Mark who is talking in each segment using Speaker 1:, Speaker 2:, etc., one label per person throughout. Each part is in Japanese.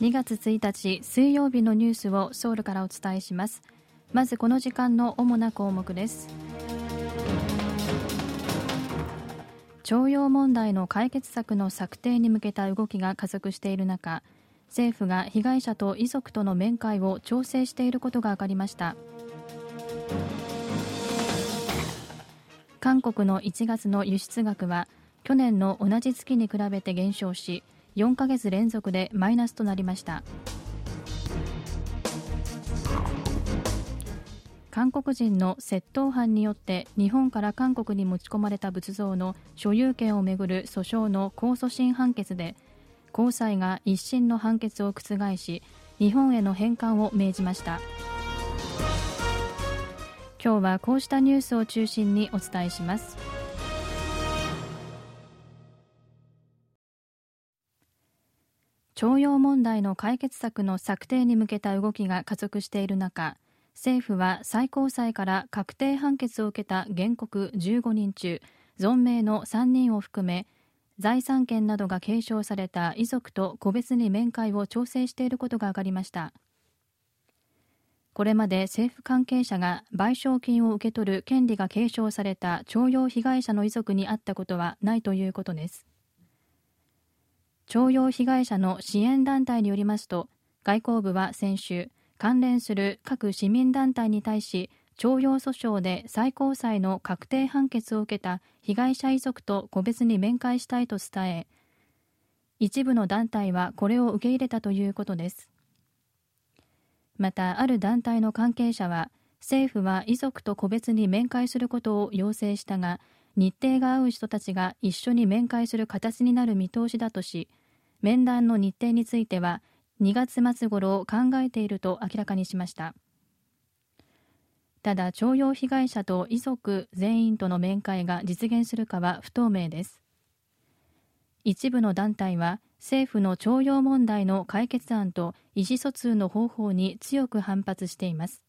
Speaker 1: 2月1日水曜日のニュースをソウルからお伝えします。まずこの時間の主な項目です。徴用問題の解決策の策定に向けた動きが加速している中政府が被害者と遺族との面会を調整していることが分かりました。韓国の1月の輸出額は去年の同じ月に比べて減少し4ヶ月連続でマイナスとなりました。韓国人の窃盗犯によって日本から韓国に持ち込まれた仏像の所有権をめぐる訴訟の控訴審判決で高裁が一審の判決を覆し日本への返還を命じました。今日はこうしたニュースを中心にお伝えします。徴用問題の解決策の策定に向けた動きが加速している中政府は最高裁から確定判決を受けた原告15人中存命の3人を含め財産権などが継承された遺族と個別に面会を調整していることが分かりました。これまで政府関係者が賠償金を受け取る権利が継承された徴用被害者の遺族にあったことはないということです。徴用被害者の支援団体によりますと外交部は先週関連する各市民団体に対し徴用訴訟で最高裁の確定判決を受けた被害者遺族と個別に面会したいと伝え一部の団体はこれを受け入れたということです。またある団体の関係者は政府は遺族と個別に面会することを要請したが日程が合う人たちが一緒に面会する形になる見通しだとし面談の日程については2月末頃考えていると明らかにしました。ただ徴用被害者と遺族全員との面会が実現するかは不透明です。一部の団体は政府の徴用問題の解決案と意思疎通の方法に強く反発しています。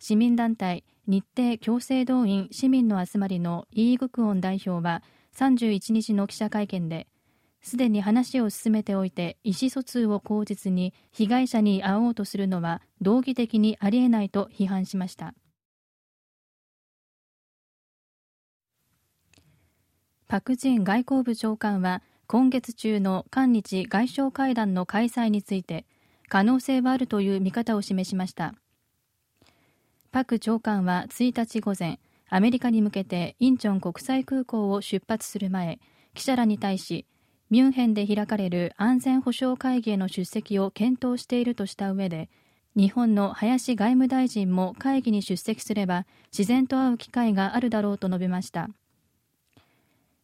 Speaker 1: 市民団体日程強制動員市民の集まりのイーグクオン代表は31日の記者会見ですでに話を進めておいて意思疎通を口実に被害者に会おうとするのは道義的にありえないと批判しました。パク・ジン外交部長官は今月中の韓日外相会談の開催について可能性はあるという見方を示しました。パク長官は1日午前アメリカに向けてインチョン国際空港を出発する前記者らに対しミュンヘンで開かれる安全保障会議への出席を検討しているとした上で日本の林外務大臣も会議に出席すれば自然と会う機会があるだろうと述べました。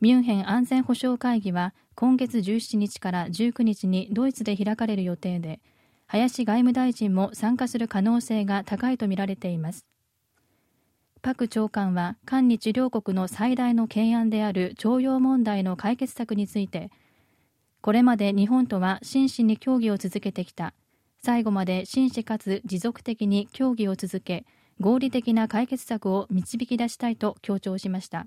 Speaker 1: ミュンヘン安全保障会議は今月17日から19日にドイツで開かれる予定で林外務大臣も参加する可能性が高いとみられています。パク長官は韓日両国の最大の懸案である徴用問題の解決策についてこれまで日本とは真摯に協議を続けてきた。最後まで真摯かつ持続的に協議を続け合理的な解決策を導き出したいと強調しました。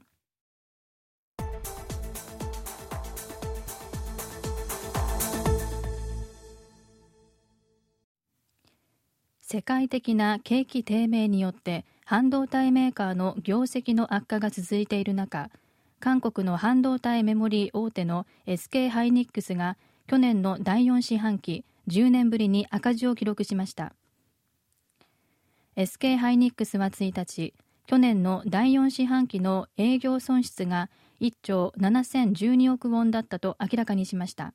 Speaker 1: 世界的な景気低迷によって半導体メーカーの業績の悪化が続いている中韓国の半導体メモリー大手の SK ハイニックスが去年の第4四半期10年ぶりに赤字を記録しました。SK ハイニックスは1日去年の第4四半期の営業損失が1兆7012億ウォンだったと明らかにしました。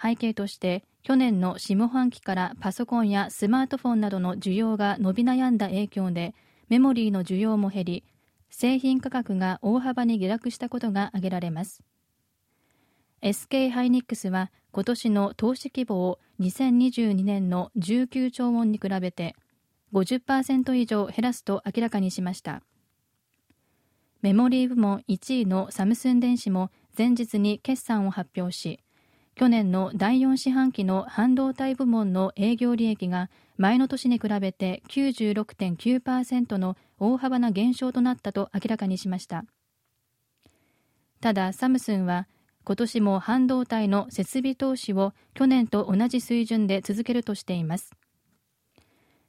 Speaker 1: 背景として去年の下半期からパソコンやスマートフォンなどの需要が伸び悩んだ影響でメモリーの需要も減り製品価格が大幅に下落したことが挙げられます。SK ハイニックスは今年の投資規模を2022年の19兆ウォンに比べて50%以上減らすと明らかにしました。メモリー部門1位のサムスン電子も前日に決算を発表し去年の第4四半期の半導体部門の営業利益が前の年に比べて96.9%の大幅な減少となったと明らかにしました。ただサムスンは今年も半導体の設備投資を去年と同じ水準で続けるとしています。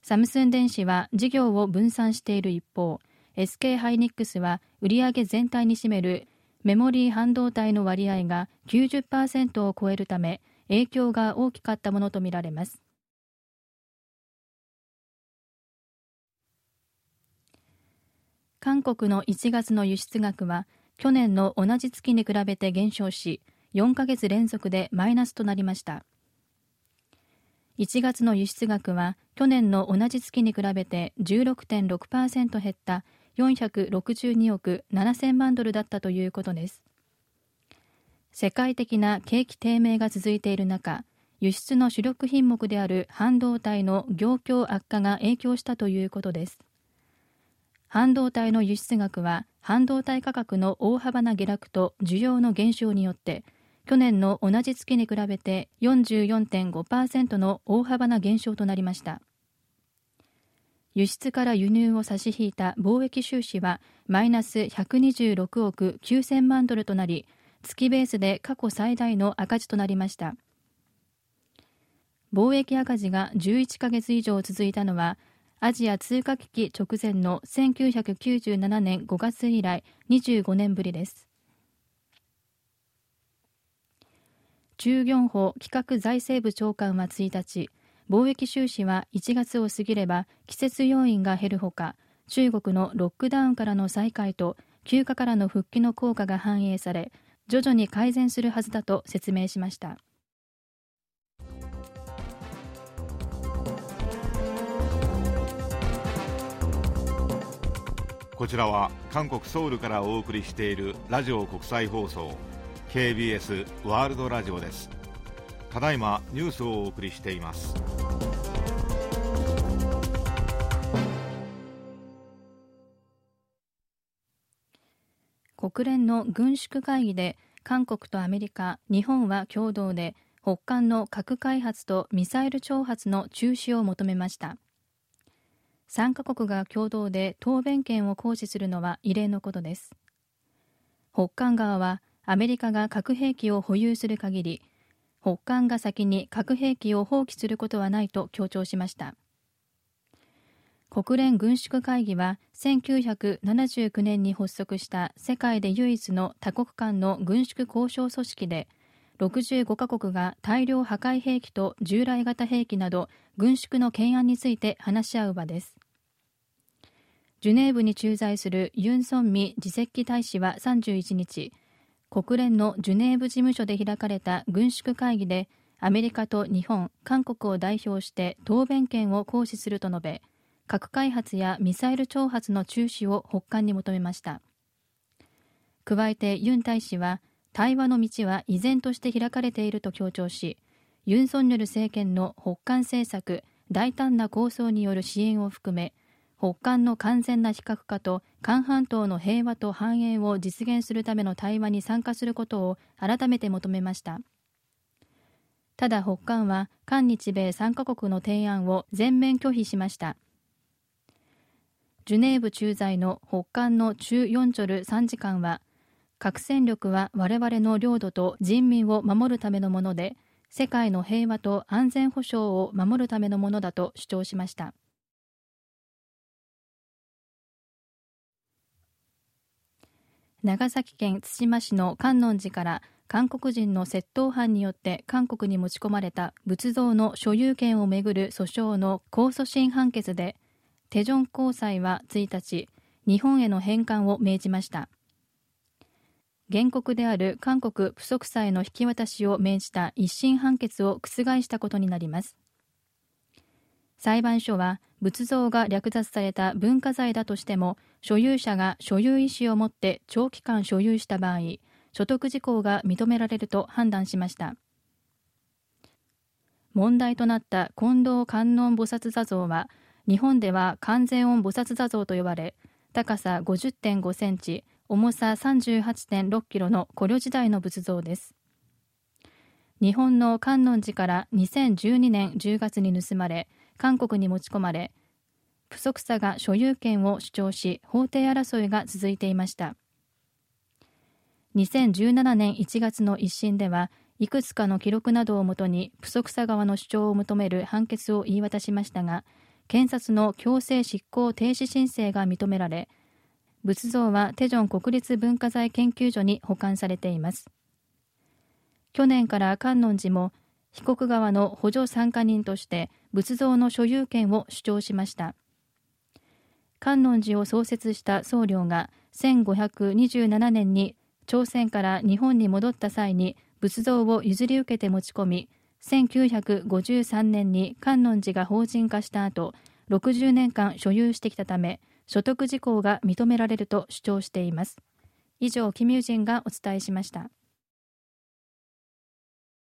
Speaker 1: サムスン電子は事業を分散している一方 SK ハイニックスは売上全体に占めるメモリー半導体の割合が90%を超えるため影響が大きかったものとみられます。韓国の1月の輸出額は去年の同じ月に比べて減少し4ヶ月連続でマイナスとなりました。1月の輸出額は去年の同じ月に比べて16.6%減った462億7000万ドルだったということです。世界的な景気低迷が続いている中輸出の主力品目である半導体の業況悪化が影響したということです。半導体の輸出額は半導体価格の大幅な下落と需要の減少によって去年の同じ月に比べて44.5%の大幅な減少となりました。輸出から輸入を差し引いた貿易収支はマイナス126億9000万ドルとなり月ベースで過去最大の赤字となりました。貿易赤字が11ヶ月以上続いたのはアジア通貨危機直前の1997年5月以来25年ぶりです。中元法企画財政部長官は1日貿易収支は1月を過ぎれば季節要因が減るほか中国のロックダウンからの再開と休暇からの復帰の効果が反映され徐々に改善するはずだと説明しました。
Speaker 2: こちらは韓国ソウルからお送りしているラジオ国際放送 KBS ワールドラジオです。ただいまニュースをお送りしています。
Speaker 1: 国連の軍縮会議で韓国とアメリカ、日本は共同で北韓の核開発とミサイル挑発の中止を求めました。3カ国が共同で答弁権を行使するのは異例のことです。北韓側はアメリカが核兵器を保有する限り北韓が先に核兵器を放棄することはないと強調しました。国連軍縮会議は1979年に発足した世界で唯一の多国間の軍縮交渉組織で65カ国が大量破壊兵器と従来型兵器など軍縮の懸案について話し合う場です。ジュネーブに駐在するユン・ソンミ次席大使は31日国連のジュネーブ事務所で開かれた軍縮会議でアメリカと日本、韓国を代表して答弁権を行使すると述べ核開発やミサイル挑発の中止を北韓に求めました。加えてユン大使は対話の道は依然として開かれていると強調しユン・ソンニョル政権の北韓政策大胆な構想による支援を含め北韓の完全な非核化と韓半島の平和と繁栄を実現するための対話に参加することを改めて求めました。ただ北韓は韓日米3カ国の提案を全面拒否しました。ジュネーブ駐在の北韓のチュ・ヨンチョル参事官は核戦力は我々の領土と人民を守るためのもので世界の平和と安全保障を守るためのものだと主張しました。長崎県対馬市の観音寺から韓国人の窃盗犯によって韓国に持ち込まれた仏像の所有権をめぐる訴訟の控訴審判決でテジョン高裁は1日日本への返還を命じました。原告である韓国プソクサへの引き渡しを命じた一審判決を覆したことになります。裁判所は仏像が略奪された文化財だとしても所有者が所有意思を持って長期間所有した場合所得事項が認められると判断しました。問題となった近藤観音菩薩座像は日本では完全音菩薩座像と呼ばれ高さ50.5センチ重さ38.6キロの古領時代の仏像です。日本の観音寺から2012年10月に盗まれ韓国に持ち込まれプソクサが所有権を主張し法廷争いが続いていました。2017年1月の一審ではいくつかの記録などをもとにプソクサ側の主張を求める判決を言い渡しましたが検察の強制執行停止申請が認められ仏像はテジョン国立文化財研究所に保管されています。去年から観音寺も被告側の補助参加人として仏像の所有権を主張しました。観音寺を創設した僧侶が1527年に朝鮮から日本に戻った際に仏像を譲り受けて持ち込み1953年に観音寺が法人化した後60年間所有してきたため所得事項が認められると主張しています。以上キミュージンがお伝えしました。